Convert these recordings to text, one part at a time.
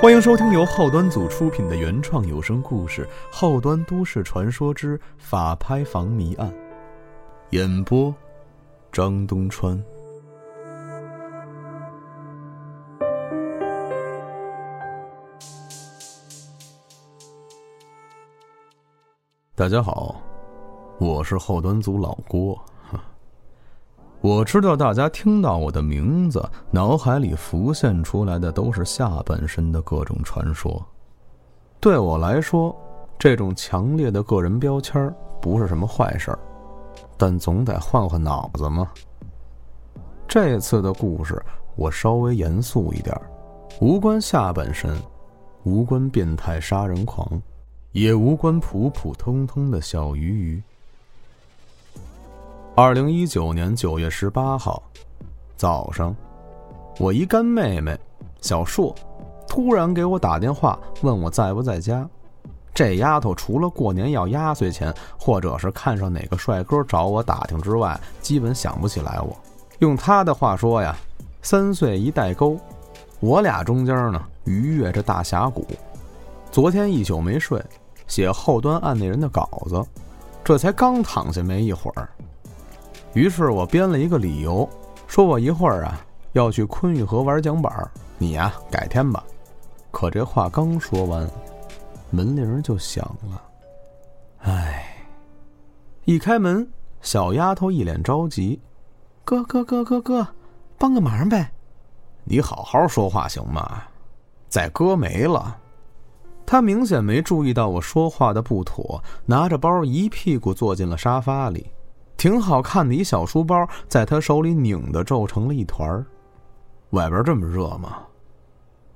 欢迎收听由后端组出品的原创有声故事《后端都市传说之法拍房谜案》，演播：张东川。大家好，我是后端组老郭。我知道大家听到我的名字，脑海里浮现出来的都是下半身的各种传说。对我来说，这种强烈的个人标签不是什么坏事儿，但总得换换脑子嘛。这次的故事我稍微严肃一点，无关下半身，无关变态杀人狂，也无关普普通通的小鱼鱼。二零一九年九月十八号早上，我一干妹妹小硕突然给我打电话，问我在不在家。这丫头除了过年要压岁钱，或者是看上哪个帅哥找我打听之外，基本想不起来我。用她的话说呀，三岁一代沟，我俩中间呢逾越着大峡谷。昨天一宿没睡，写后端案内人的稿子，这才刚躺下没一会儿。于是我编了一个理由，说我一会儿啊要去昆玉河玩桨板，你呀改天吧。可这话刚说完，门铃就响了。唉，一开门，小丫头一脸着急：“哥哥哥哥哥，帮个忙呗！你好好说话行吗？再哥没了。”她明显没注意到我说话的不妥，拿着包一屁股坐进了沙发里。挺好看的一小书包，在他手里拧的皱成了一团儿。外边这么热吗？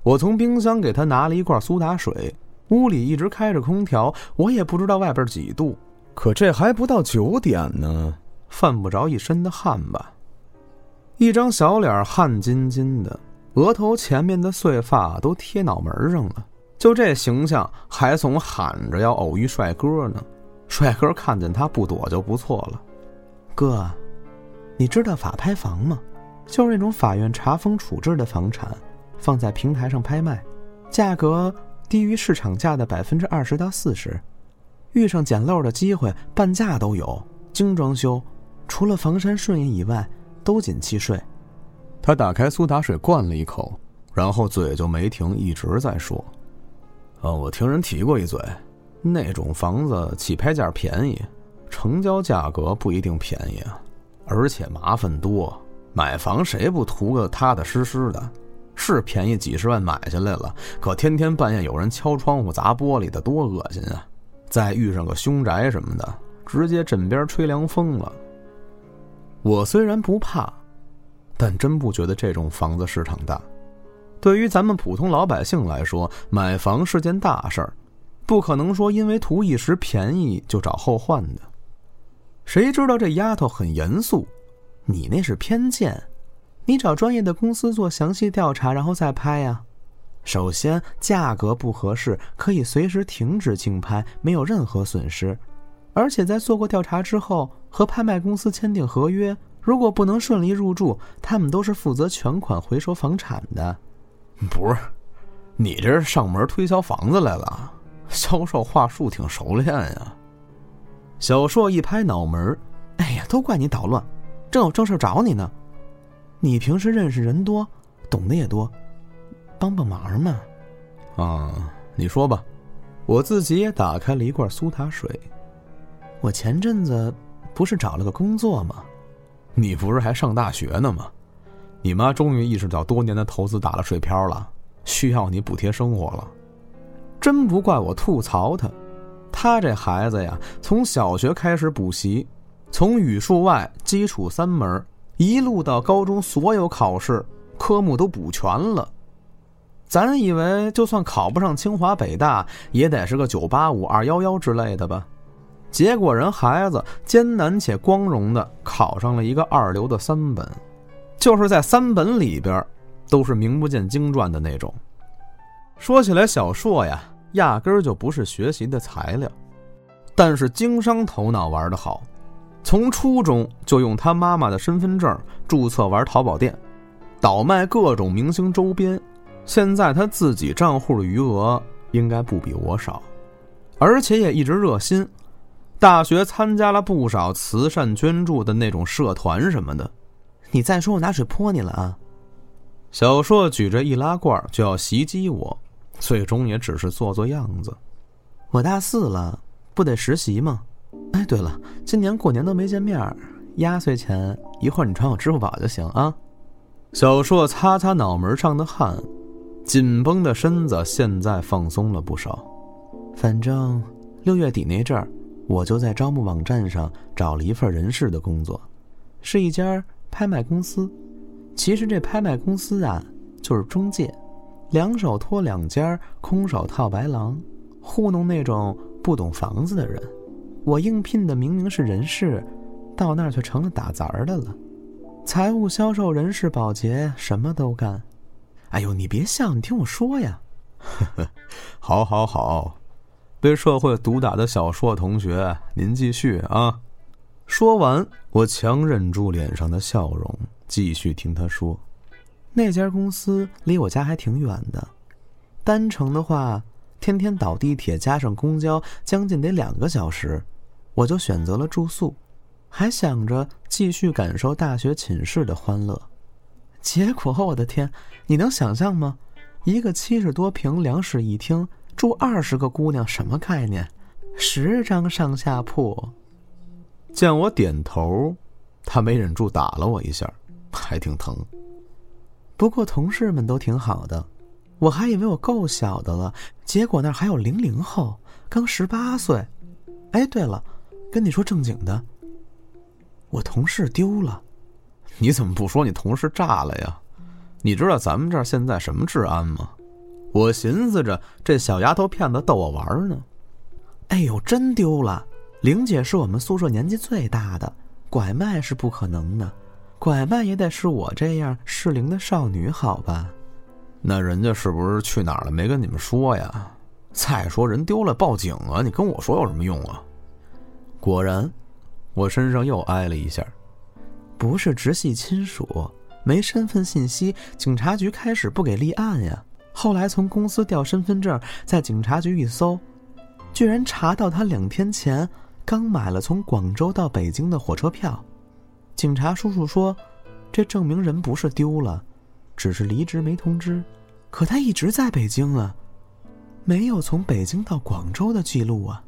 我从冰箱给他拿了一罐苏打水。屋里一直开着空调，我也不知道外边几度。可这还不到九点呢，犯不着一身的汗吧？一张小脸汗津津的，额头前面的碎发都贴脑门上了。就这形象，还总喊着要偶遇帅哥呢。帅哥看见他不躲就不错了。哥，你知道法拍房吗？就是那种法院查封处置的房产，放在平台上拍卖，价格低于市场价的百分之二十到四十，遇上捡漏的机会，半价都有。精装修，除了房山顺义以外，都紧契税。他打开苏打水灌了一口，然后嘴就没停，一直在说：“啊，我听人提过一嘴，那种房子起拍价便宜。”成交价格不一定便宜啊，而且麻烦多。买房谁不图个踏踏实实的？是便宜几十万买下来了，可天天半夜有人敲窗户砸玻璃的，多恶心啊！再遇上个凶宅什么的，直接枕边吹凉风了。我虽然不怕，但真不觉得这种房子市场大。对于咱们普通老百姓来说，买房是件大事儿，不可能说因为图一时便宜就找后患的。谁知道这丫头很严肃，你那是偏见，你找专业的公司做详细调查，然后再拍呀。首先价格不合适，可以随时停止竞拍，没有任何损失。而且在做过调查之后，和拍卖公司签订合约，如果不能顺利入住，他们都是负责全款回收房产的。不是，你这是上门推销房子来了，销售话术挺熟练呀。小硕一拍脑门哎呀，都怪你捣乱，正有正事找你呢。你平时认识人多，懂得也多，帮帮忙嘛。啊，你说吧。我自己也打开了一罐苏打水。我前阵子不是找了个工作吗？你不是还上大学呢吗？你妈终于意识到多年的投资打了水漂了，需要你补贴生活了。真不怪我吐槽他。他这孩子呀，从小学开始补习，从语数外基础三门，一路到高中所有考试科目都补全了。咱以为就算考不上清华北大，也得是个九八五二幺幺之类的吧？结果人孩子艰难且光荣的考上了一个二流的三本，就是在三本里边，都是名不见经传的那种。说起来，小硕呀。压根儿就不是学习的材料，但是经商头脑玩得好，从初中就用他妈妈的身份证注册玩淘宝店，倒卖各种明星周边，现在他自己账户的余额应该不比我少，而且也一直热心，大学参加了不少慈善捐助的那种社团什么的。你再说我拿水泼你了啊！小硕举着易拉罐就要袭击我，最终也只是做做样子。我大四了，不得实习吗？哎，对了，今年过年都没见面，压岁钱一会儿你传我支付宝就行啊。小硕擦擦脑门上的汗，紧绷的身子现在放松了不少。反正六月底那阵儿，我就在招募网站上找了一份人事的工作，是一家拍卖公司。其实这拍卖公司啊，就是中介，两手托两肩，空手套白狼，糊弄那种不懂房子的人。我应聘的明明是人事，到那儿却成了打杂的了。财务、销售、人事、保洁，什么都干。哎呦，你别笑，你听我说呀。呵呵，好，好，好。被社会毒打的小硕同学，您继续啊。说完，我强忍住脸上的笑容。继续听他说，那家公司离我家还挺远的，单程的话，天天倒地铁加上公交，将近得两个小时。我就选择了住宿，还想着继续感受大学寝室的欢乐。结果，我的天，你能想象吗？一个七十多平两室一厅，住二十个姑娘，什么概念？十张上下铺。见我点头，他没忍住打了我一下。还挺疼，不过同事们都挺好的，我还以为我够小的了，结果那儿还有零零后，刚十八岁。哎，对了，跟你说正经的，我同事丢了。你怎么不说你同事炸了呀？你知道咱们这儿现在什么治安吗？我寻思着这小丫头片子逗我玩呢。哎呦，真丢了！玲姐是我们宿舍年纪最大的，拐卖是不可能的。拐卖也得是我这样适龄的少女，好吧？那人家是不是去哪儿了？没跟你们说呀？再说人丢了，报警啊！你跟我说有什么用啊？果然，我身上又挨了一下。不是直系亲属，没身份信息，警察局开始不给立案呀。后来从公司调身份证，在警察局一搜，居然查到他两天前刚买了从广州到北京的火车票。警察叔叔说：“这证明人不是丢了，只是离职没通知。可他一直在北京啊，没有从北京到广州的记录啊。”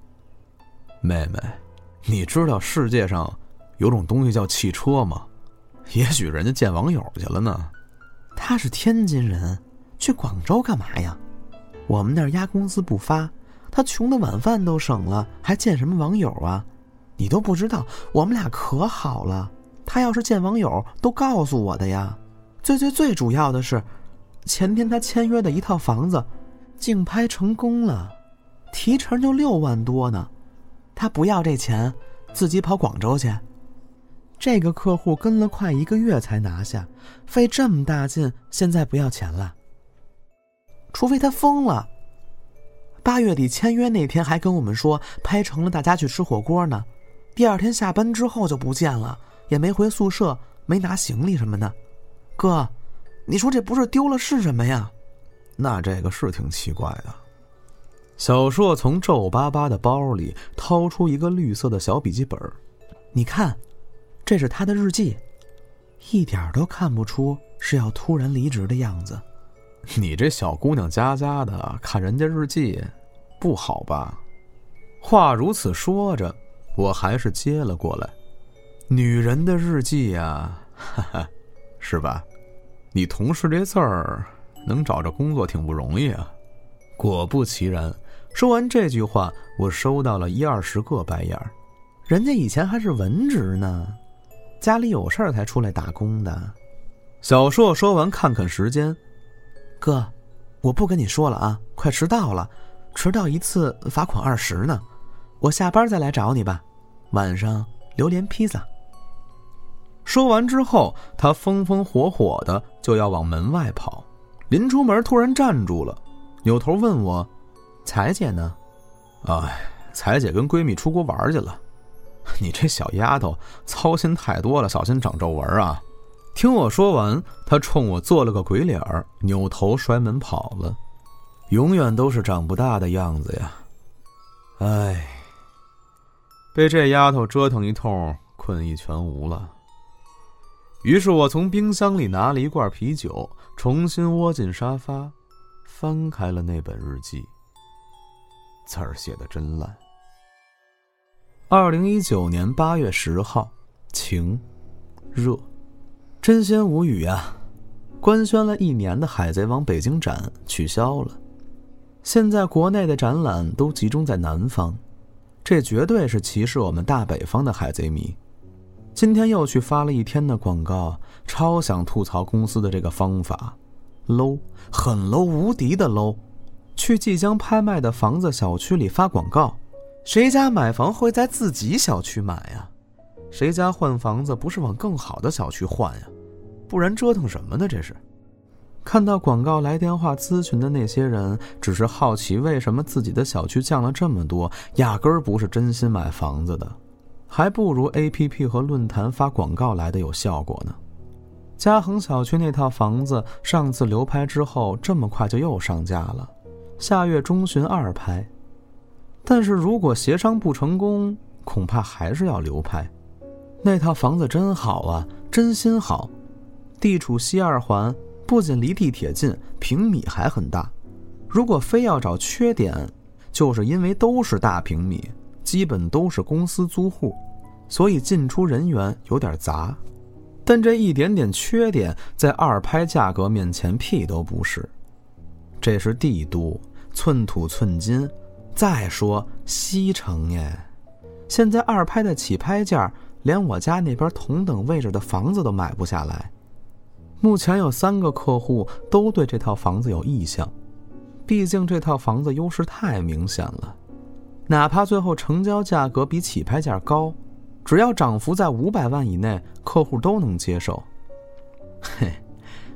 妹妹，你知道世界上有种东西叫汽车吗？也许人家见网友去了呢。他是天津人，去广州干嘛呀？我们那儿压工资不发，他穷的晚饭都省了，还见什么网友啊？你都不知道，我们俩可好了。他要是见网友，都告诉我的呀。最最最主要的是，前天他签约的一套房子，竞拍成功了，提成就六万多呢。他不要这钱，自己跑广州去。这个客户跟了快一个月才拿下，费这么大劲，现在不要钱了。除非他疯了。八月底签约那天还跟我们说拍成了，大家去吃火锅呢。第二天下班之后就不见了。也没回宿舍，没拿行李什么的，哥，你说这不是丢了是什么呀？那这个是挺奇怪的。小硕从皱巴巴的包里掏出一个绿色的小笔记本，你看，这是他的日记，一点都看不出是要突然离职的样子。你这小姑娘家家的看人家日记，不好吧？话如此说着，我还是接了过来。女人的日记呀，哈哈，是吧？你同事这字儿能找着工作挺不容易啊。果不其然，说完这句话，我收到了一二十个白眼儿。人家以前还是文职呢，家里有事儿才出来打工的。小硕说完，看看时间，哥，我不跟你说了啊，快迟到了，迟到一次罚款二十呢。我下班再来找你吧，晚上榴莲披萨。说完之后，他风风火火的就要往门外跑，临出门突然站住了，扭头问我：“彩姐呢？”“哎，彩姐跟闺蜜出国玩去了。”“你这小丫头操心太多了，小心长皱纹啊！听我说完，他冲我做了个鬼脸儿，扭头摔门跑了。永远都是长不大的样子呀！唉，被这丫头折腾一通，困意全无了。于是我从冰箱里拿了一罐啤酒，重新窝进沙发，翻开了那本日记。字儿写的真烂。二零一九年八月十号，晴，热。真心无语啊！官宣了一年的《海贼王》北京展取消了，现在国内的展览都集中在南方，这绝对是歧视我们大北方的海贼迷。今天又去发了一天的广告，超想吐槽公司的这个方法，low，很 low，无敌的 low。去即将拍卖的房子小区里发广告，谁家买房会在自己小区买呀？谁家换房子不是往更好的小区换呀？不然折腾什么呢？这是。看到广告来电话咨询的那些人，只是好奇为什么自己的小区降了这么多，压根儿不是真心买房子的，还不如 A P P 和论坛发广告来的有效果呢。嘉恒小区那套房子上次流拍之后，这么快就又上架了，下月中旬二拍。但是如果协商不成功，恐怕还是要流拍。那套房子真好啊，真心好，地处西二环，不仅离地铁近，平米还很大。如果非要找缺点，就是因为都是大平米，基本都是公司租户，所以进出人员有点杂。但这一点点缺点，在二拍价格面前屁都不是。这是帝都，寸土寸金。再说西城耶，现在二拍的起拍价。连我家那边同等位置的房子都买不下来。目前有三个客户都对这套房子有意向，毕竟这套房子优势太明显了。哪怕最后成交价格比起拍价高，只要涨幅在五百万以内，客户都能接受。嘿，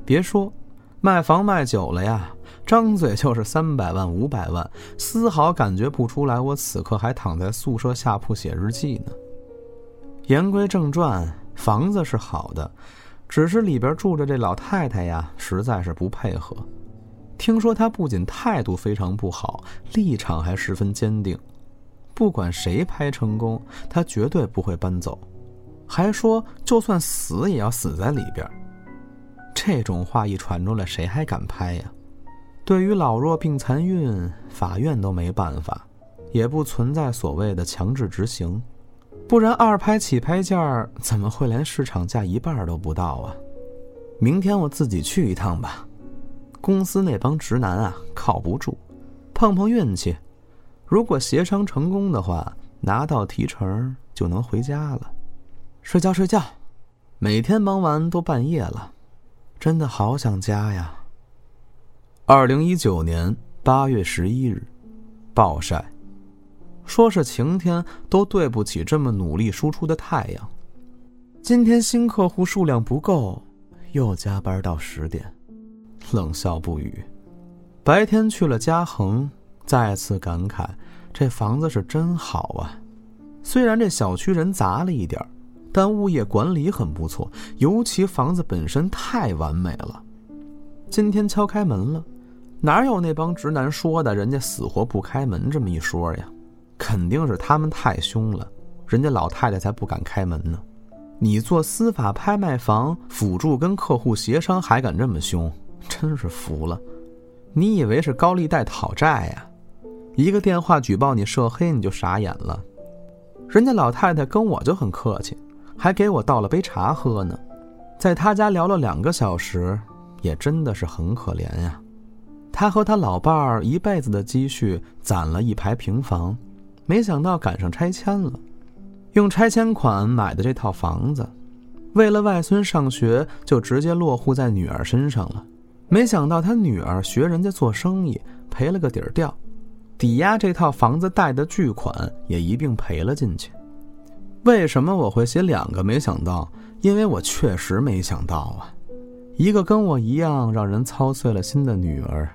别说，卖房卖久了呀，张嘴就是三百万、五百万，丝毫感觉不出来我此刻还躺在宿舍下铺写日记呢。言归正传，房子是好的，只是里边住着这老太太呀，实在是不配合。听说她不仅态度非常不好，立场还十分坚定，不管谁拍成功，他绝对不会搬走，还说就算死也要死在里边。这种话一传出来，谁还敢拍呀？对于老弱病残孕，法院都没办法，也不存在所谓的强制执行。不然二拍起拍价怎么会连市场价一半都不到啊？明天我自己去一趟吧。公司那帮直男啊，靠不住，碰碰运气。如果协商成功的话，拿到提成就能回家了。睡觉睡觉，每天忙完都半夜了，真的好想家呀。二零一九年八月十一日，暴晒。说是晴天，都对不起这么努力输出的太阳。今天新客户数量不够，又加班到十点，冷笑不语。白天去了嘉恒，再次感慨这房子是真好啊。虽然这小区人杂了一点但物业管理很不错，尤其房子本身太完美了。今天敲开门了，哪有那帮直男说的人家死活不开门这么一说呀？肯定是他们太凶了，人家老太太才不敢开门呢。你做司法拍卖房辅助跟客户协商还敢这么凶，真是服了。你以为是高利贷讨债呀？一个电话举报你涉黑，你就傻眼了。人家老太太跟我就很客气，还给我倒了杯茶喝呢。在他家聊了两个小时，也真的是很可怜呀。他和他老伴儿一辈子的积蓄攒了一排平房。没想到赶上拆迁了，用拆迁款买的这套房子，为了外孙上学，就直接落户在女儿身上了。没想到他女儿学人家做生意，赔了个底儿掉，抵押这套房子贷的巨款也一并赔了进去。为什么我会写两个？没想到，因为我确实没想到啊，一个跟我一样让人操碎了心的女儿，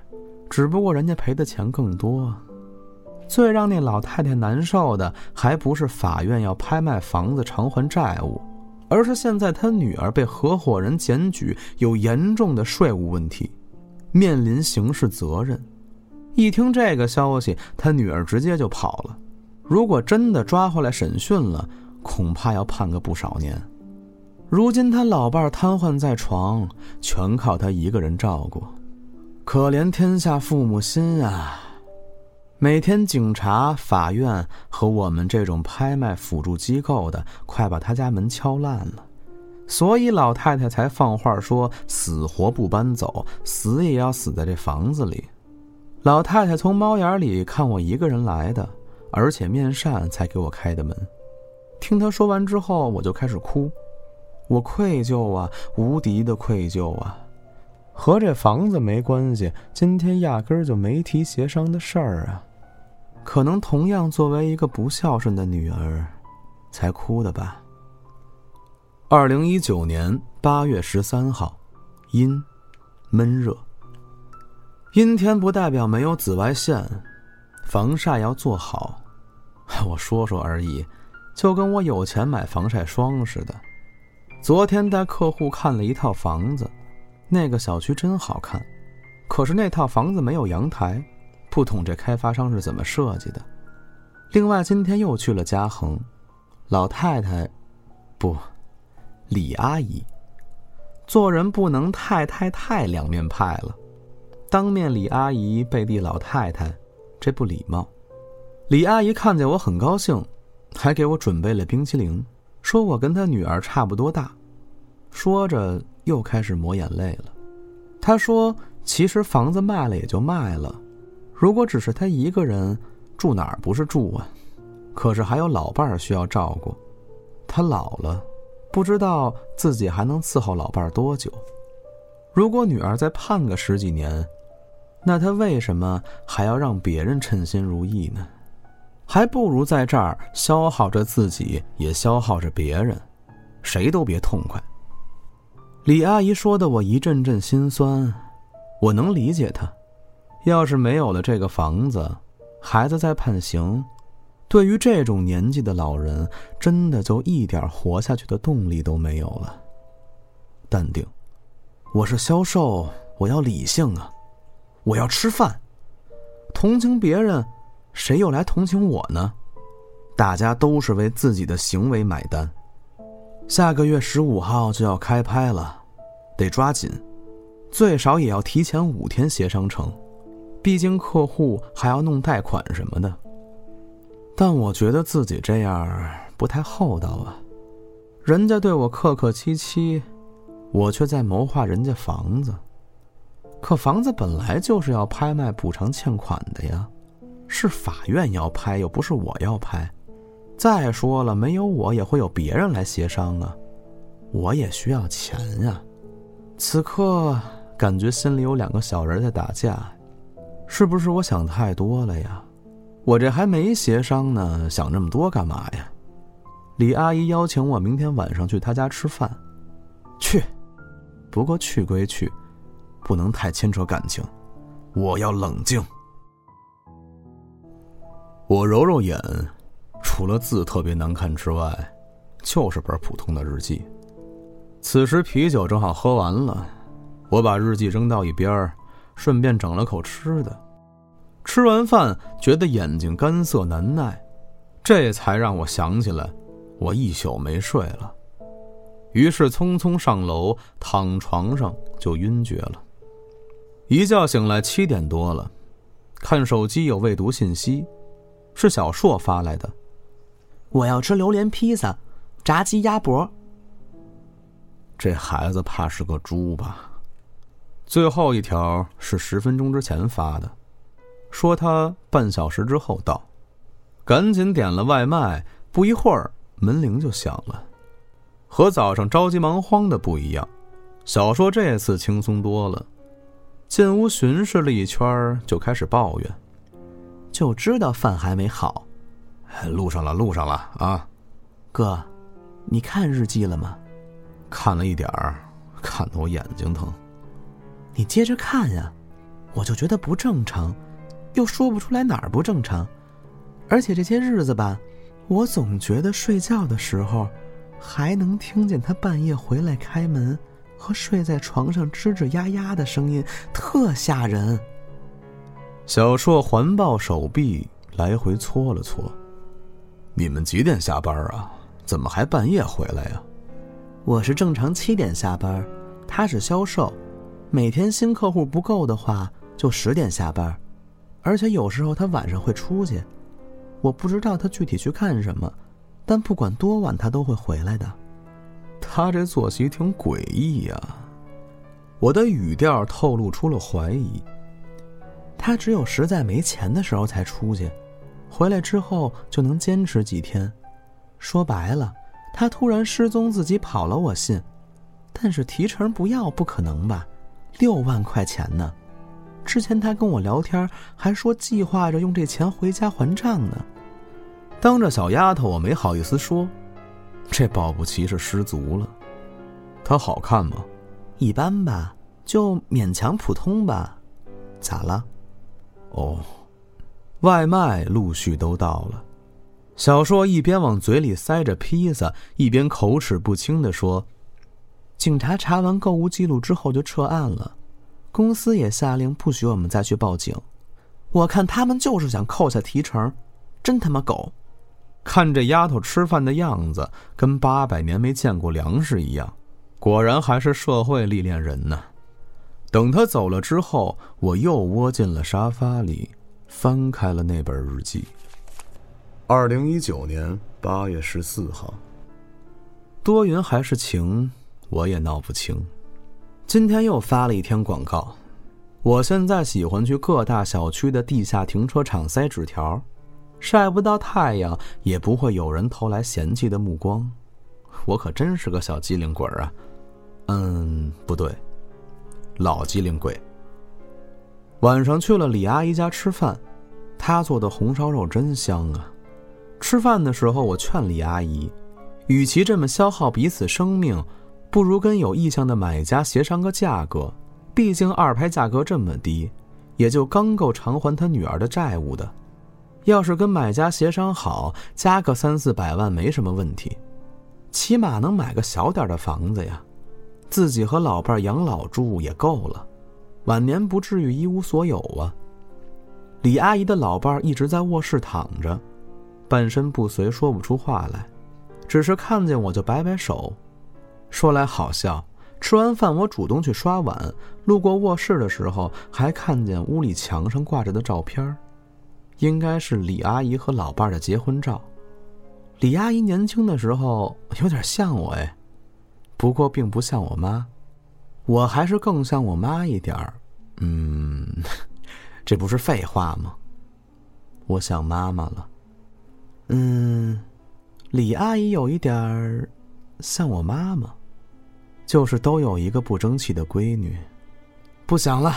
只不过人家赔的钱更多。最让那老太太难受的，还不是法院要拍卖房子偿还债务，而是现在他女儿被合伙人检举有严重的税务问题，面临刑事责任。一听这个消息，他女儿直接就跑了。如果真的抓回来审讯了，恐怕要判个不少年。如今他老伴瘫痪在床，全靠他一个人照顾，可怜天下父母心啊！每天警察、法院和我们这种拍卖辅助机构的，快把他家门敲烂了，所以老太太才放话说死活不搬走，死也要死在这房子里。老太太从猫眼里看我一个人来的，而且面善，才给我开的门。听她说完之后，我就开始哭。我愧疚啊，无敌的愧疚啊！和这房子没关系，今天压根儿就没提协商的事儿啊。可能同样作为一个不孝顺的女儿，才哭的吧。二零一九年八月十三号，阴，闷热。阴天不代表没有紫外线，防晒要做好。我说说而已，就跟我有钱买防晒霜似的。昨天带客户看了一套房子，那个小区真好看，可是那套房子没有阳台，不懂这开发商是怎么设计的。另外今天又去了嘉恒，老太太，不，李阿姨，做人不能太太太两面派了，当面李阿姨，背地老太太，这不礼貌。李阿姨看见我很高兴，还给我准备了冰淇淋。说我跟她女儿差不多大，说着又开始抹眼泪了。他说：“其实房子卖了也就卖了，如果只是他一个人住哪儿不是住啊？可是还有老伴儿需要照顾，他老了，不知道自己还能伺候老伴儿多久。如果女儿再判个十几年，那他为什么还要让别人称心如意呢？”还不如在这儿消耗着自己，也消耗着别人，谁都别痛快。李阿姨说的，我一阵阵心酸。我能理解她，要是没有了这个房子，孩子在判刑，对于这种年纪的老人，真的就一点活下去的动力都没有了。淡定，我是销售，我要理性啊，我要吃饭，同情别人。谁又来同情我呢？大家都是为自己的行为买单。下个月十五号就要开拍了，得抓紧，最少也要提前五天协商成。毕竟客户还要弄贷款什么的。但我觉得自己这样不太厚道啊。人家对我客客气气，我却在谋划人家房子。可房子本来就是要拍卖补偿欠款的呀。是法院要拍，又不是我要拍。再说了，没有我也会有别人来协商啊。我也需要钱呀。此刻感觉心里有两个小人在打架，是不是我想太多了呀？我这还没协商呢，想这么多干嘛呀？李阿姨邀请我明天晚上去她家吃饭，去。不过去归去，不能太牵扯感情，我要冷静。我揉揉眼，除了字特别难看之外，就是本普通的日记。此时啤酒正好喝完了，我把日记扔到一边，顺便整了口吃的。吃完饭觉得眼睛干涩难耐，这才让我想起来，我一宿没睡了。于是匆匆上楼，躺床上就晕厥了。一觉醒来七点多了，看手机有未读信息。是小硕发来的，我要吃榴莲披萨，炸鸡鸭脖。这孩子怕是个猪吧？最后一条是十分钟之前发的，说他半小时之后到，赶紧点了外卖。不一会儿门铃就响了，和早上着急忙慌的不一样，小硕这次轻松多了。进屋巡视了一圈，就开始抱怨。就知道饭还没好，路上了，路上了啊！哥，你看日记了吗？看了一点儿，看得我眼睛疼。你接着看呀，我就觉得不正常，又说不出来哪儿不正常。而且这些日子吧，我总觉得睡觉的时候，还能听见他半夜回来开门和睡在床上吱吱呀呀的声音，特吓人。小硕环抱手臂，来回搓了搓。你们几点下班啊？怎么还半夜回来呀？我是正常七点下班，他是销售，每天新客户不够的话就十点下班，而且有时候他晚上会出去，我不知道他具体去干什么，但不管多晚他都会回来的。他这作息挺诡异呀。我的语调透露出了怀疑。他只有实在没钱的时候才出去，回来之后就能坚持几天。说白了，他突然失踪，自己跑了，我信。但是提成不要不可能吧？六万块钱呢？之前他跟我聊天还说计划着用这钱回家还账呢。当着小丫头，我没好意思说，这保不齐是失足了。他好看吗？一般吧，就勉强普通吧。咋了？哦，外卖陆续都到了。小硕一边往嘴里塞着披萨，一边口齿不清的说：“警察查完购物记录之后就撤案了，公司也下令不许我们再去报警。我看他们就是想扣下提成，真他妈狗！看这丫头吃饭的样子，跟八百年没见过粮食一样，果然还是社会历练人呢。”等他走了之后，我又窝进了沙发里，翻开了那本日记。二零一九年八月十四号，多云还是晴，我也闹不清。今天又发了一天广告。我现在喜欢去各大小区的地下停车场塞纸条，晒不到太阳，也不会有人投来嫌弃的目光。我可真是个小机灵鬼啊！嗯，不对。老机灵鬼。晚上去了李阿姨家吃饭，她做的红烧肉真香啊！吃饭的时候，我劝李阿姨，与其这么消耗彼此生命，不如跟有意向的买家协商个价格。毕竟二拍价格这么低，也就刚够偿还他女儿的债务的。要是跟买家协商好，加个三四百万没什么问题，起码能买个小点的房子呀。自己和老伴养老住也够了，晚年不至于一无所有啊。李阿姨的老伴一直在卧室躺着，半身不遂，说不出话来，只是看见我就摆摆手。说来好笑，吃完饭我主动去刷碗，路过卧室的时候还看见屋里墙上挂着的照片儿，应该是李阿姨和老伴儿的结婚照。李阿姨年轻的时候有点像我哎。不过并不像我妈，我还是更像我妈一点儿。嗯，这不是废话吗？我想妈妈了。嗯，李阿姨有一点儿像我妈妈，就是都有一个不争气的闺女。不想了。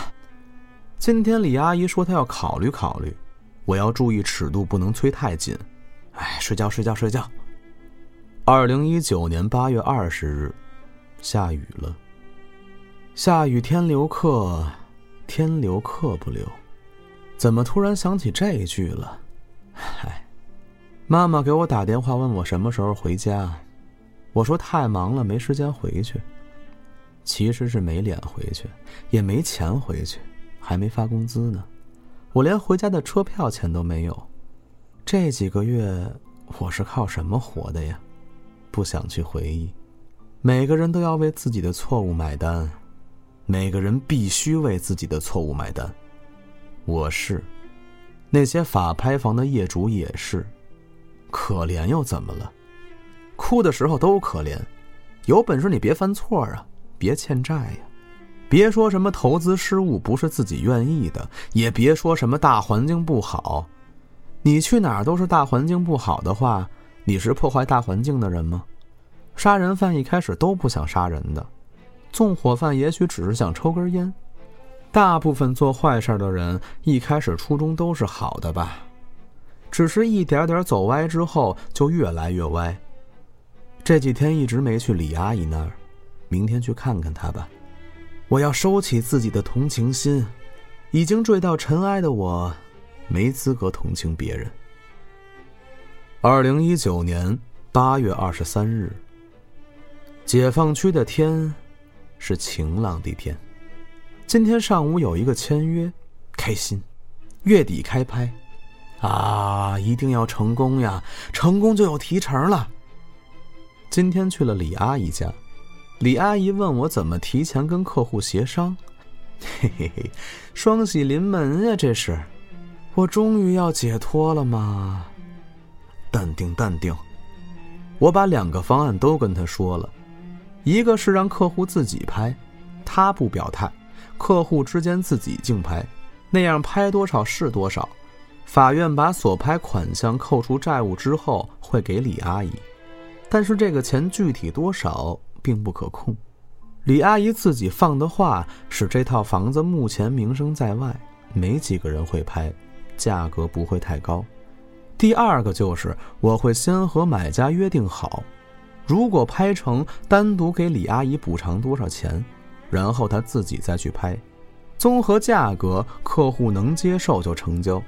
今天李阿姨说她要考虑考虑，我要注意尺度，不能催太紧。哎，睡觉睡觉睡觉。二零一九年八月二十日。下雨了。下雨天留客，天留客不留。怎么突然想起这一句了？哎，妈妈给我打电话问我什么时候回家，我说太忙了，没时间回去。其实是没脸回去，也没钱回去，还没发工资呢。我连回家的车票钱都没有。这几个月我是靠什么活的呀？不想去回忆。每个人都要为自己的错误买单，每个人必须为自己的错误买单。我是，那些法拍房的业主也是，可怜又怎么了？哭的时候都可怜，有本事你别犯错啊，别欠债呀，别说什么投资失误不是自己愿意的，也别说什么大环境不好。你去哪儿都是大环境不好的话，你是破坏大环境的人吗？杀人犯一开始都不想杀人的，纵火犯也许只是想抽根烟。大部分做坏事的人一开始初衷都是好的吧，只是一点点走歪之后就越来越歪。这几天一直没去李阿姨那儿，明天去看看她吧。我要收起自己的同情心，已经坠到尘埃的我，没资格同情别人。二零一九年八月二十三日。解放区的天是晴朗的天。今天上午有一个签约，开心。月底开拍，啊，一定要成功呀！成功就有提成了。今天去了李阿姨家，李阿姨问我怎么提前跟客户协商。嘿嘿嘿，双喜临门呀！这是，我终于要解脱了吗？淡定淡定，我把两个方案都跟他说了，一个是让客户自己拍，他不表态。客户之间自己竞拍，那样拍多少是多少。法院把所拍款项扣除债务之后会给李阿姨，但是这个钱具体多少并不可控。李阿姨自己放的话是：这套房子目前名声在外，没几个人会拍，价格不会太高。第二个就是我会先和买家约定好，如果拍成，单独给李阿姨补偿多少钱。然后他自己再去拍，综合价格，客户能接受就成交，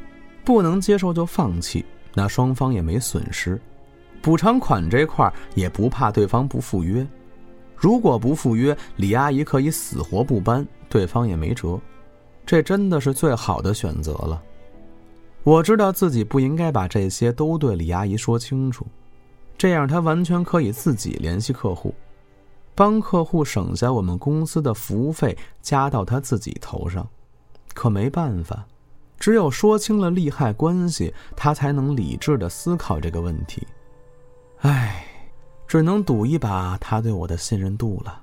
不能接受就放弃，那双方也没损失。补偿款这块也不怕对方不赴约，如果不赴约，李阿姨可以死活不搬，对方也没辙。这真的是最好的选择了。我知道自己不应该把这些都对李阿姨说清楚，这样她完全可以自己联系客户。帮客户省下我们公司的服务费，加到他自己头上，可没办法，只有说清了利害关系，她才能理智的思考这个问题。唉，只能赌一把他对我的信任度了，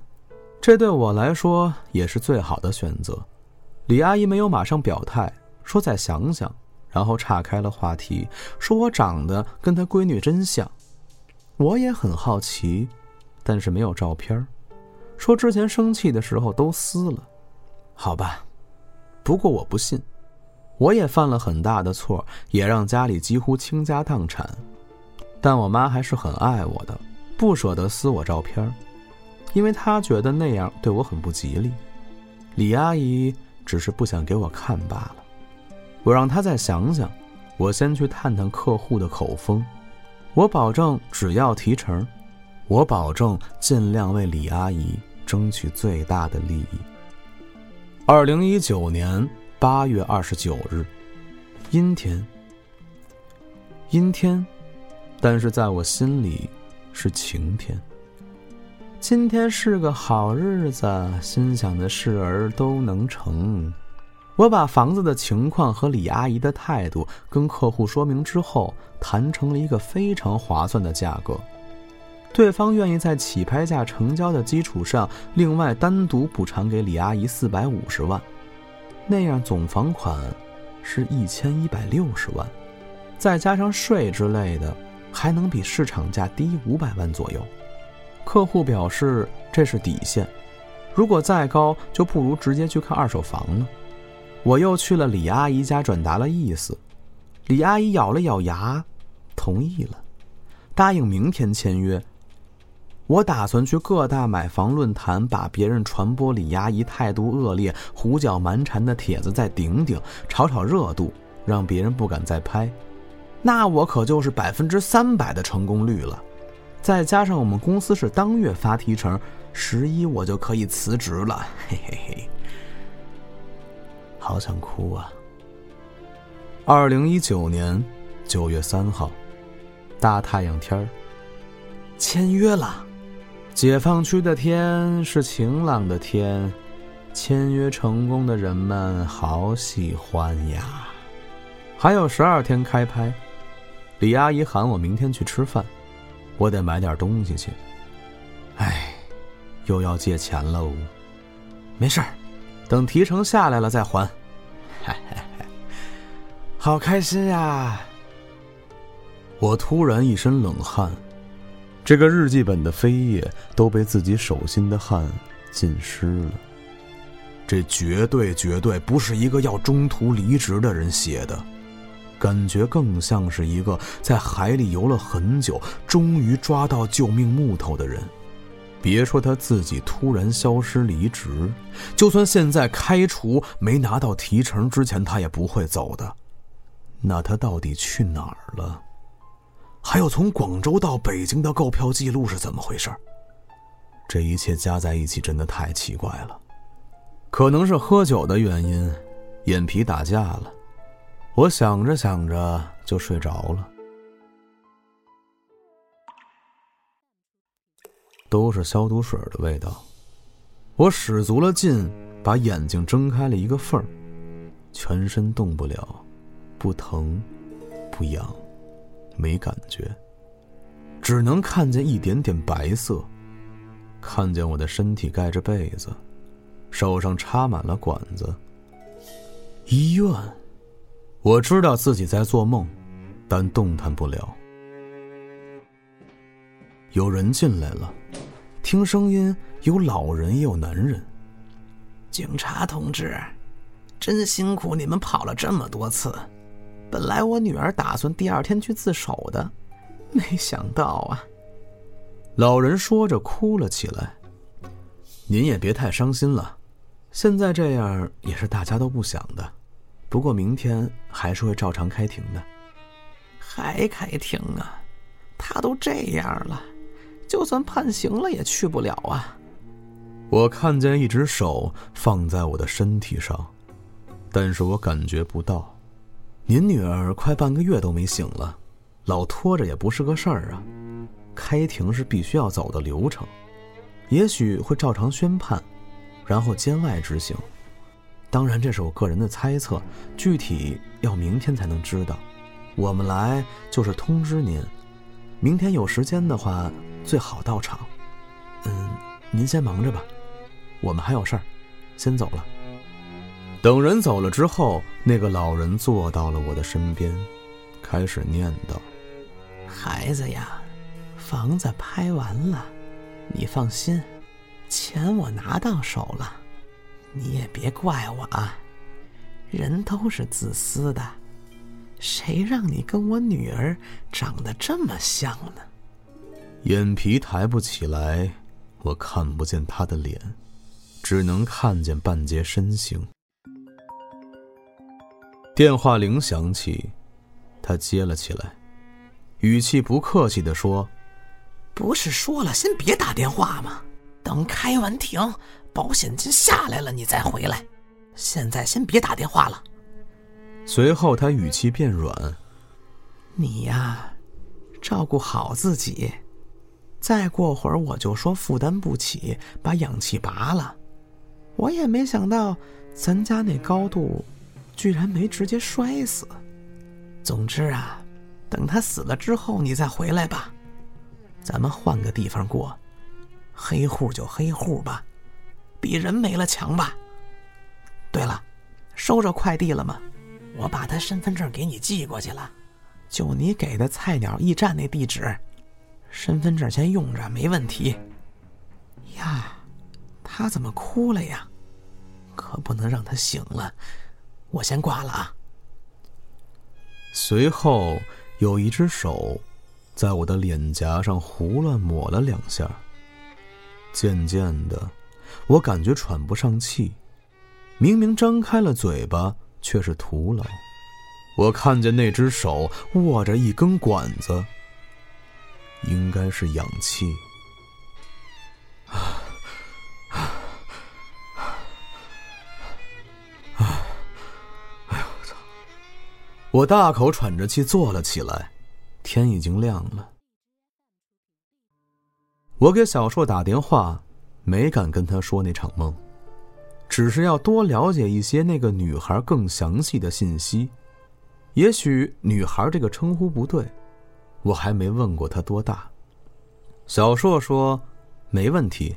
这对我来说也是最好的选择。李阿姨没有马上表态，说再想想，然后岔开了话题，说我长得跟她闺女真像，我也很好奇。但是没有照片说之前生气的时候都撕了，好吧。不过我不信，我也犯了很大的错，也让家里几乎倾家荡产，但我妈还是很爱我的，不舍得撕我照片因为他觉得那样对我很不吉利。李阿姨只是不想给我看罢了。我让她再想想，我先去探探客户的口风，我保证只要提成。我保证尽量为李阿姨争取最大的利益。二零一九年八月二十九日，阴天。阴天，但是在我心里是晴天。今天是个好日子，心想的事儿都能成。我把房子的情况和李阿姨的态度跟客户说明之后，谈成了一个非常划算的价格。对方愿意在起拍价成交的基础上，另外单独补偿给李阿姨四百五十万，那样总房款是一千一百六十万，再加上税之类的，还能比市场价低五百万左右。客户表示这是底线，如果再高，就不如直接去看二手房了。我又去了李阿姨家转达了意思，李阿姨咬了咬牙，同意了，答应明天签约。我打算去各大买房论坛，把别人传播李阿姨态度恶劣、胡搅蛮缠的帖子再顶顶，炒炒热度，让别人不敢再拍。那我可就是百分之三百的成功率了。再加上我们公司是当月发提成，十一我就可以辞职了。嘿嘿嘿，好想哭啊！二零一九年九月三号，大太阳天儿，签约了。解放区的天是晴朗的天，签约成功的人们好喜欢呀。还有十二天开拍，李阿姨喊我明天去吃饭，我得买点东西去。哎，又要借钱喽。没事儿，等提成下来了再还。好开心呀！我突然一身冷汗。这个日记本的扉页都被自己手心的汗浸湿了。这绝对绝对不是一个要中途离职的人写的，感觉更像是一个在海里游了很久，终于抓到救命木头的人。别说他自己突然消失离职，就算现在开除没拿到提成之前，他也不会走的。那他到底去哪儿了？还有从广州到北京的购票记录是怎么回事？这一切加在一起真的太奇怪了。可能是喝酒的原因，眼皮打架了。我想着想着就睡着了。都是消毒水的味道。我使足了劲，把眼睛睁开了一个缝儿，全身动不了，不疼，不痒，没感觉，只能看见一点点白色，看见我的身体盖着被子，手上插满了管子。医院。我知道自己在做梦，但动弹不了。有人进来了，听声音有老人也有男人。警察同志，真辛苦你们跑了这么多次。本来我女儿打算第二天去自首的，没想到啊。老人说着哭了起来。您也别太伤心了，现在这样也是大家都不想的。不过明天还是会照常开庭的，还开庭啊？他都这样了，就算判刑了也去不了啊！我看见一只手放在我的身体上，但是我感觉不到。您女儿快半个月都没醒了，老拖着也不是个事儿啊。开庭是必须要走的流程，也许会照常宣判，然后监外执行。当然，这是我个人的猜测，具体要明天才能知道。我们来就是通知您，明天有时间的话最好到场。嗯，您先忙着吧，我们还有事儿，先走了。等人走了之后，那个老人坐到了我的身边，开始念叨：“孩子呀，房子拍完了，你放心，钱我拿到手了。”你也别怪我啊，人都是自私的，谁让你跟我女儿长得这么像呢？眼皮抬不起来，我看不见他的脸，只能看见半截身形。电话铃响起，他接了起来，语气不客气的说：“不是说了先别打电话吗？等开完庭。”保险金下来了，你再回来。现在先别打电话了。随后他语气变软：“你呀，照顾好自己。再过会儿我就说负担不起，把氧气拔了。我也没想到咱家那高度，居然没直接摔死。总之啊，等他死了之后你再回来吧。咱们换个地方过，黑户就黑户吧。”比人没了强吧？对了，收着快递了吗？我把他身份证给你寄过去了，就你给的菜鸟驿站那地址。身份证先用着，没问题。呀，他怎么哭了呀？可不能让他醒了。我先挂了啊。随后有一只手在我的脸颊上胡乱抹了两下，渐渐的。我感觉喘不上气，明明张开了嘴巴，却是徒劳。我看见那只手握着一根管子，应该是氧气。啊啊啊！我大口喘着气坐了起来，天已经亮了。我给小硕打电话。没敢跟他说那场梦，只是要多了解一些那个女孩更详细的信息。也许女孩这个称呼不对，我还没问过她多大。小硕说没问题，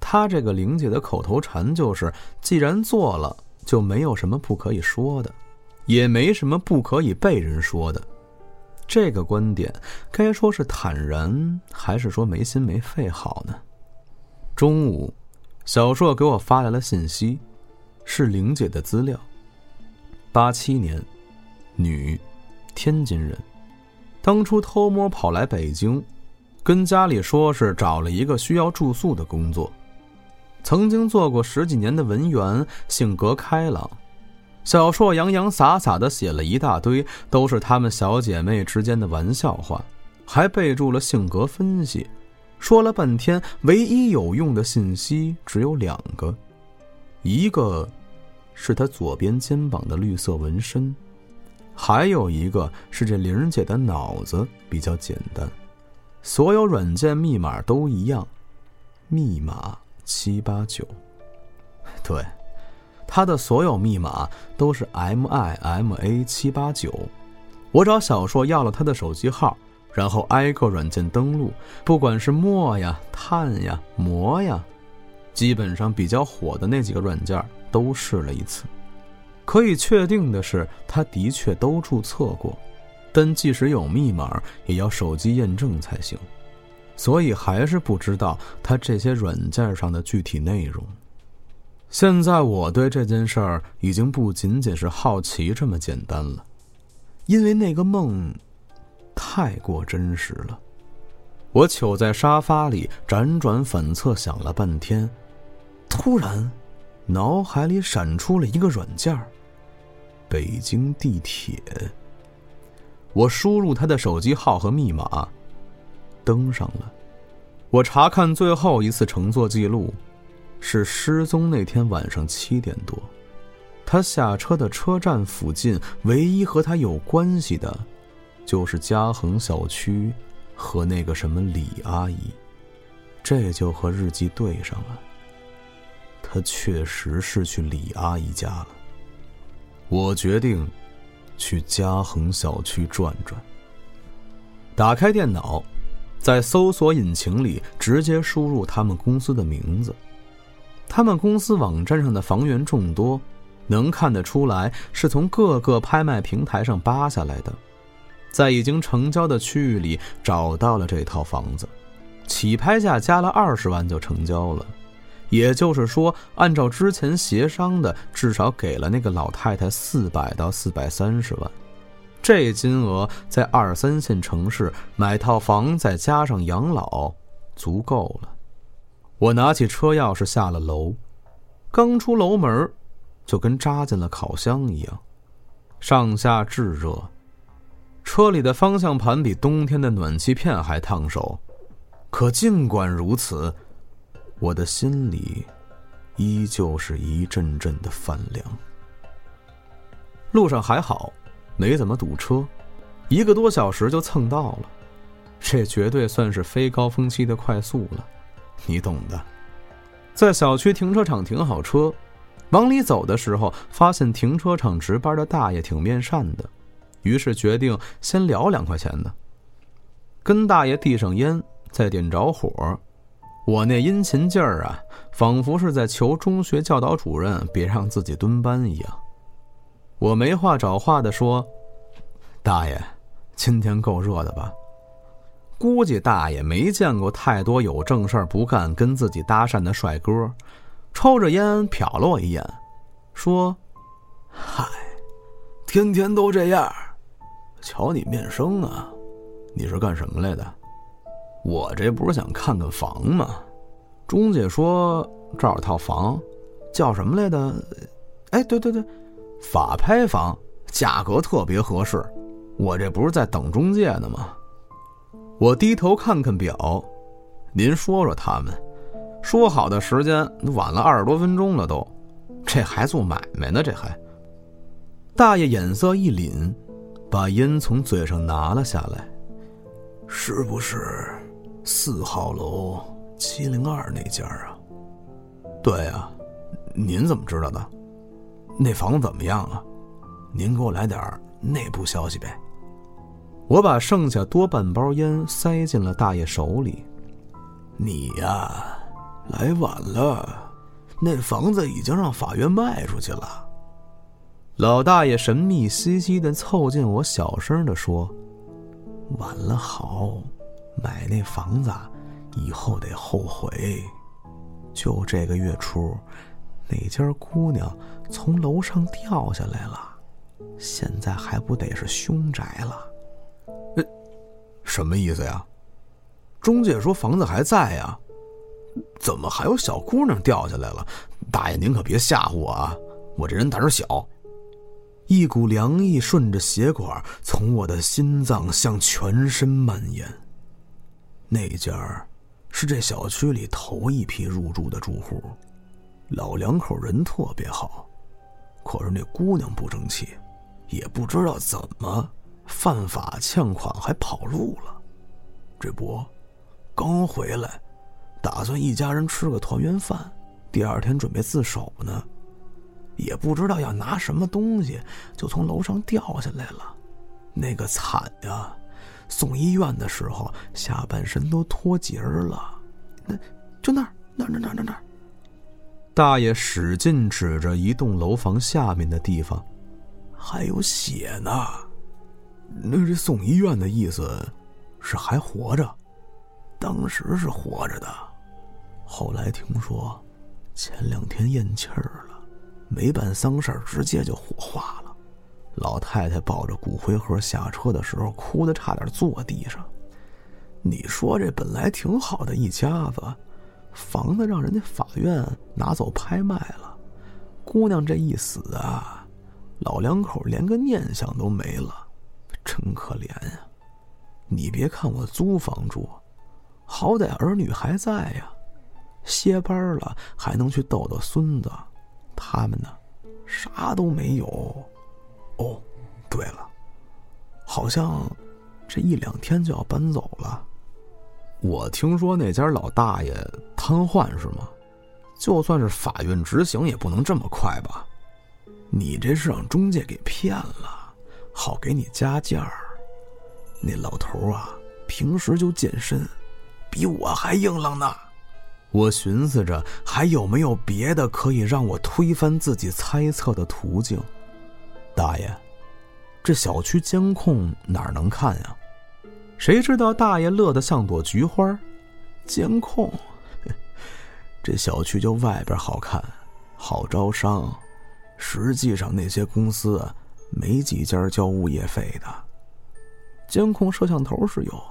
他这个玲姐的口头禅就是：既然做了，就没有什么不可以说的，也没什么不可以被人说的。这个观点该说是坦然，还是说没心没肺好呢？中午，小硕给我发来了信息，是玲姐的资料。八七年，女，天津人，当初偷摸跑来北京，跟家里说是找了一个需要住宿的工作，曾经做过十几年的文员，性格开朗。小硕洋洋洒洒的写了一大堆，都是她们小姐妹之间的玩笑话，还备注了性格分析。说了半天，唯一有用的信息只有两个，一个是他左边肩膀的绿色纹身，还有一个是这玲姐的脑子比较简单，所有软件密码都一样，密码七八九。对，他的所有密码都是 M I M A 七八九。我找小硕要了他的手机号。然后挨个软件登录，不管是墨呀、碳呀、膜呀，基本上比较火的那几个软件都试了一次。可以确定的是，他的确都注册过，但即使有密码，也要手机验证才行。所以还是不知道他这些软件上的具体内容。现在我对这件事儿已经不仅仅是好奇这么简单了，因为那个梦。太过真实了，我糗在沙发里辗转反侧想了半天，突然，脑海里闪出了一个软件北京地铁。我输入他的手机号和密码，登上了。我查看最后一次乘坐记录，是失踪那天晚上七点多，他下车的车站附近，唯一和他有关系的。就是嘉恒小区和那个什么李阿姨，这就和日记对上了。他确实是去李阿姨家了。我决定去嘉恒小区转转。打开电脑，在搜索引擎里直接输入他们公司的名字。他们公司网站上的房源众多，能看得出来是从各个拍卖平台上扒下来的。在已经成交的区域里找到了这套房子，起拍价加了二十万就成交了，也就是说，按照之前协商的，至少给了那个老太太四百到四百三十万。这金额在二三线城市买套房再加上养老，足够了。我拿起车钥匙下了楼，刚出楼门，就跟扎进了烤箱一样，上下炙热。车里的方向盘比冬天的暖气片还烫手，可尽管如此，我的心里依旧是一阵阵的泛凉。路上还好，没怎么堵车，一个多小时就蹭到了，这绝对算是非高峰期的快速了，你懂的。在小区停车场停好车，往里走的时候，发现停车场值班的大爷挺面善的。于是决定先聊两块钱的，跟大爷递上烟，再点着火。我那殷勤劲儿啊，仿佛是在求中学教导主任别让自己蹲班一样。我没话找话的说：“大爷，今天够热的吧？估计大爷没见过太多有正事儿不干跟自己搭讪的帅哥。”抽着烟瞟了我一眼，说：“嗨，天天都这样。”瞧你面生啊，你是干什么来的？我这不是想看看房吗？中介说这儿有套房，叫什么来的？哎，对对对，法拍房，价格特别合适。我这不是在等中介呢吗？我低头看看表，您说说他们，说好的时间晚了二十多分钟了都，这还做买卖呢？这还？大爷眼色一凛。把烟从嘴上拿了下来，是不是四号楼七零二那家啊？对啊，您怎么知道的？那房子怎么样啊？您给我来点内部消息呗。我把剩下多半包烟塞进了大爷手里。你呀，来晚了，那房子已经让法院卖出去了。老大爷神秘兮兮的凑近我，小声的说：“晚了好，买那房子以后得后悔。就这个月初，那家姑娘从楼上掉下来了，现在还不得是凶宅了？呃，什么意思呀？中介说房子还在呀，怎么还有小姑娘掉下来了？大爷您可别吓唬我啊，我这人胆小。”一股凉意顺着血管从我的心脏向全身蔓延。那家是这小区里头一批入住的住户，老两口人特别好，可是那姑娘不争气，也不知道怎么犯法欠款还跑路了。这不，刚回来，打算一家人吃个团圆饭，第二天准备自首呢，也不知道要拿什么东西，就从楼上掉下来了，那个惨呀！送医院的时候，下半身都脱节了。那，就那儿，那儿，那儿，那儿，那儿。大爷使劲指着一栋楼房下面的地方，还有血呢。那这送医院的意思，是还活着？当时是活着的，后来听说，前两天咽气儿了，没办丧事直接就火化了。老太太抱着骨灰盒下车的时候，哭的差点坐地上。你说这本来挺好的一家子，房子让人家法院拿走拍卖了，姑娘这一死啊，老两口连个念想都没了，真可怜呀！你别看我租房住，好歹儿女还在呀，歇班了还能去逗逗孙子，他们呢，啥都没有。哦，对了，好像这一两天就要搬走了。我听说那家老大爷瘫痪是吗？就算是法院执行，也不能这么快吧？你这是让中介给骗了，好给你加价儿。那老头啊，平时就健身，比我还硬朗呢。我寻思着还有没有别的可以让我推翻自己猜测的途径。大爷，这小区监控哪能看呀？谁知道大爷乐得像朵菊花。监控，这小区就外边好看，好招商，实际上那些公司没几家交物业费的。监控摄像头是有，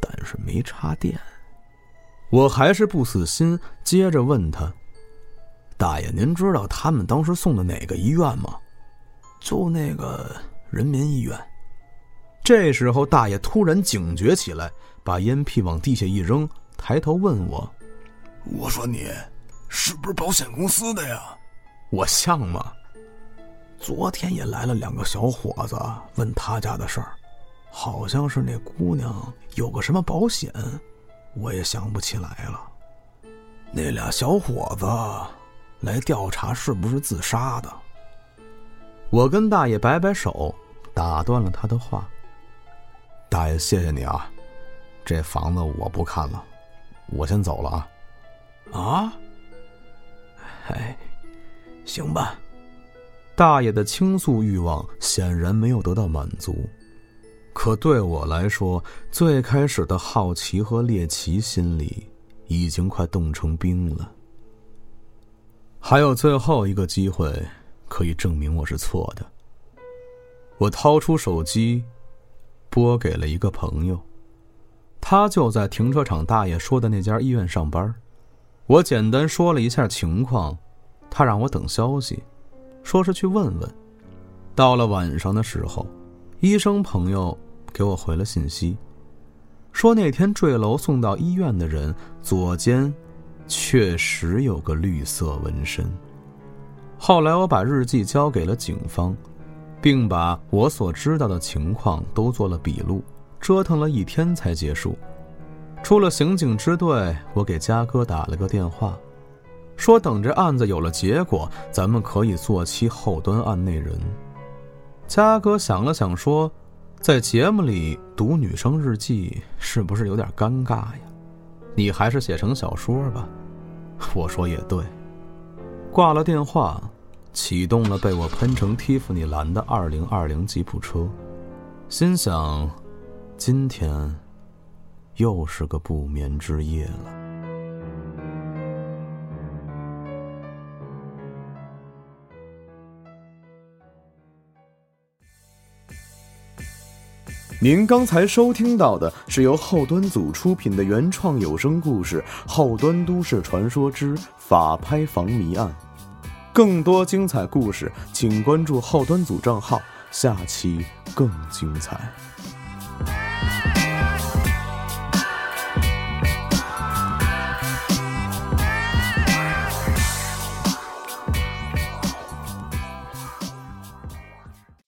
但是没插电。我还是不死心，接着问他：“大爷，您知道他们当时送的哪个医院吗？”就那个人民医院。这时候，大爷突然警觉起来，把烟屁往地下一扔，抬头问我：“我说你是不是保险公司的呀？我像吗？”昨天也来了两个小伙子，问他家的事儿，好像是那姑娘有个什么保险，我也想不起来了。那俩小伙子来调查是不是自杀的。我跟大爷摆摆手，打断了他的话。大爷，谢谢你啊，这房子我不看了，我先走了啊。啊？哎，行吧。大爷的倾诉欲望显然没有得到满足，可对我来说，最开始的好奇和猎奇心理已经快冻成冰了。还有最后一个机会。可以证明我是错的。我掏出手机，拨给了一个朋友，他就在停车场大爷说的那家医院上班。我简单说了一下情况，他让我等消息，说是去问问。到了晚上的时候，医生朋友给我回了信息，说那天坠楼送到医院的人左肩确实有个绿色纹身。后来我把日记交给了警方，并把我所知道的情况都做了笔录，折腾了一天才结束。出了刑警支队，我给嘉哥打了个电话，说等这案子有了结果，咱们可以做期后端案内人。嘉哥想了想说：“在节目里读女生日记是不是有点尴尬呀？你还是写成小说吧。”我说也对。挂了电话，启动了被我喷成蒂芙尼蓝的二零二零吉普车，心想，今天又是个不眠之夜了。您刚才收听到的是由后端组出品的原创有声故事《后端都市传说之法拍房谜案》，更多精彩故事，请关注后端组账号，下期更精彩。